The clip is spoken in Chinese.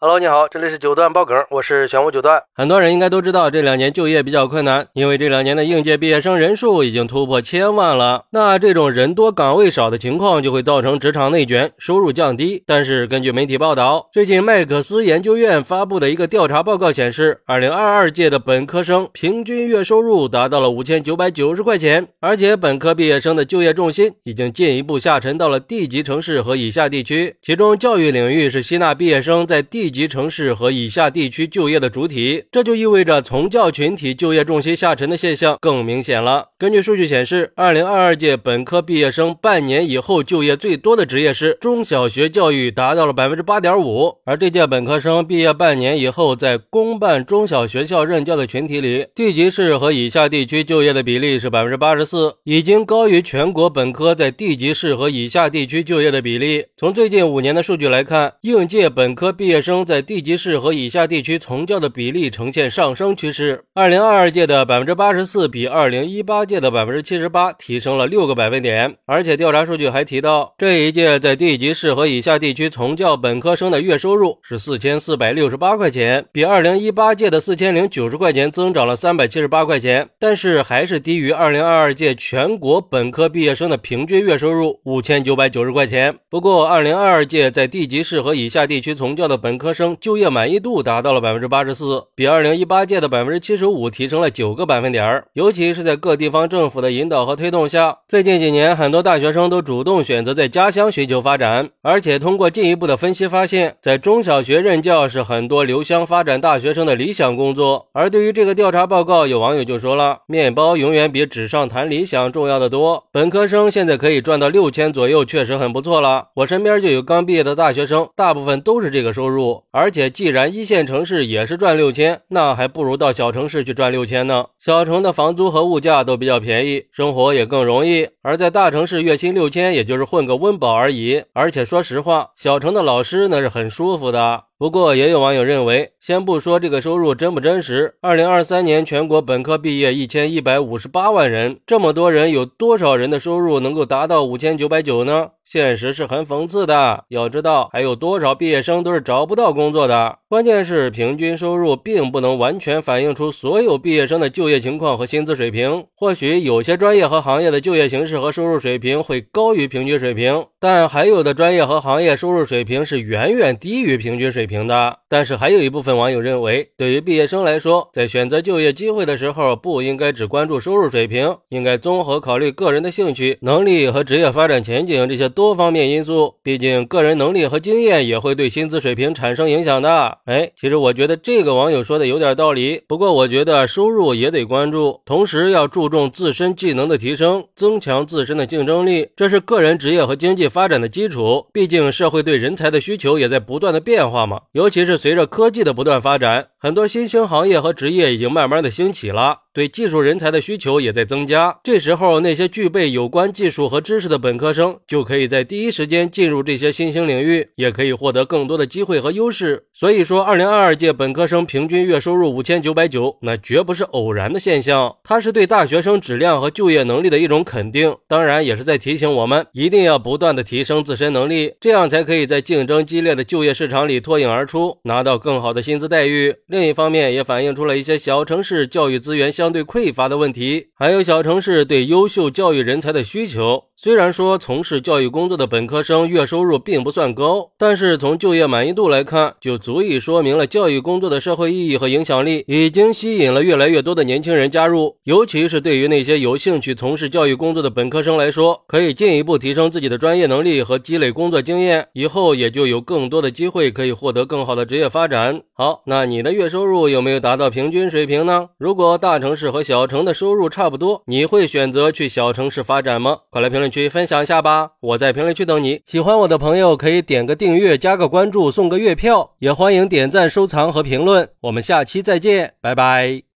Hello，你好，这里是九段爆梗，我是玄武九段。很多人应该都知道，这两年就业比较困难，因为这两年的应届毕业生人数已经突破千万了。那这种人多岗位少的情况，就会造成职场内卷，收入降低。但是根据媒体报道，最近麦克斯研究院发布的一个调查报告显示，二零二二届的本科生平均月收入达到了五千九百九十块钱，而且本科毕业生的就业重心已经进一步下沉到了地级城市和以下地区，其中教育领域是吸纳毕业生在地。地级城市和以下地区就业的主体，这就意味着从教群体就业重心下沉的现象更明显了。根据数据显示，二零二二届本科毕业生半年以后就业最多的职业是中小学教育，达到了百分之八点五。而这届本科生毕业半年以后在公办中小学校任教的群体里，地级市和以下地区就业的比例是百分之八十四，已经高于全国本科在地级市和以下地区就业的比例。从最近五年的数据来看，应届本科毕业生。在地级市和以下地区从教的比例呈现上升趋势。二零二二届的百分之八十四比二零一八届的百分之七十八提升了六个百分点。而且调查数据还提到，这一届在地级市和以下地区从教本科生的月收入是四千四百六十八块钱，比二零一八届的四千零九十块钱增长了三百七十八块钱，但是还是低于二零二二届全国本科毕业生的平均月收入五千九百九十块钱。不过，二零二二届在地级市和以下地区从教的本科生就业满意度达到了百分之八十四，比二零一八届的百分之七十五提升了九个百分点。尤其是在各地方政府的引导和推动下，最近几年，很多大学生都主动选择在家乡寻求发展。而且通过进一步的分析发现，在中小学任教是很多留乡发展大学生的理想工作。而对于这个调查报告，有网友就说了：“面包永远比纸上谈理想重要的多。本科生现在可以赚到六千左右，确实很不错了。我身边就有刚毕业的大学生，大部分都是这个收入。”而且，既然一线城市也是赚六千，那还不如到小城市去赚六千呢。小城的房租和物价都比较便宜，生活也更容易。而在大城市，月薪六千也就是混个温饱而已。而且说实话，小城的老师那是很舒服的。不过，也有网友认为，先不说这个收入真不真实，二零二三年全国本科毕业一千一百五十八万人，这么多人，有多少人的收入能够达到五千九百九呢？现实是很讽刺的。要知道，还有多少毕业生都是找不到工作的。关键是，平均收入并不能完全反映出所有毕业生的就业情况和薪资水平。或许有些专业和行业的就业形势和收入水平会高于平均水平，但还有的专业和行业收入水平是远远低于平均水平。平的，但是还有一部分网友认为，对于毕业生来说，在选择就业机会的时候，不应该只关注收入水平，应该综合考虑个人的兴趣、能力和职业发展前景这些多方面因素。毕竟，个人能力和经验也会对薪资水平产生影响的。哎，其实我觉得这个网友说的有点道理。不过，我觉得收入也得关注，同时要注重自身技能的提升，增强自身的竞争力，这是个人职业和经济发展的基础。毕竟，社会对人才的需求也在不断的变化嘛。尤其是随着科技的不断发展，很多新兴行业和职业已经慢慢的兴起了。对技术人才的需求也在增加，这时候那些具备有关技术和知识的本科生就可以在第一时间进入这些新兴领域，也可以获得更多的机会和优势。所以说，二零二二届本科生平均月收入五千九百九，那绝不是偶然的现象，它是对大学生质量和就业能力的一种肯定，当然也是在提醒我们一定要不断的提升自身能力，这样才可以在竞争激烈的就业市场里脱颖而出，拿到更好的薪资待遇。另一方面，也反映出了一些小城市教育资源相。对匮乏的问题，还有小城市对优秀教育人才的需求。虽然说从事教育工作的本科生月收入并不算高，但是从就业满意度来看，就足以说明了教育工作的社会意义和影响力已经吸引了越来越多的年轻人加入。尤其是对于那些有兴趣从事教育工作的本科生来说，可以进一步提升自己的专业能力和积累工作经验，以后也就有更多的机会可以获得更好的职业发展。好，那你的月收入有没有达到平均水平呢？如果大城市和小城的收入差不多，你会选择去小城市发展吗？快来评论。区分享一下吧，我在评论区等你。喜欢我的朋友可以点个订阅，加个关注，送个月票，也欢迎点赞、收藏和评论。我们下期再见，拜拜。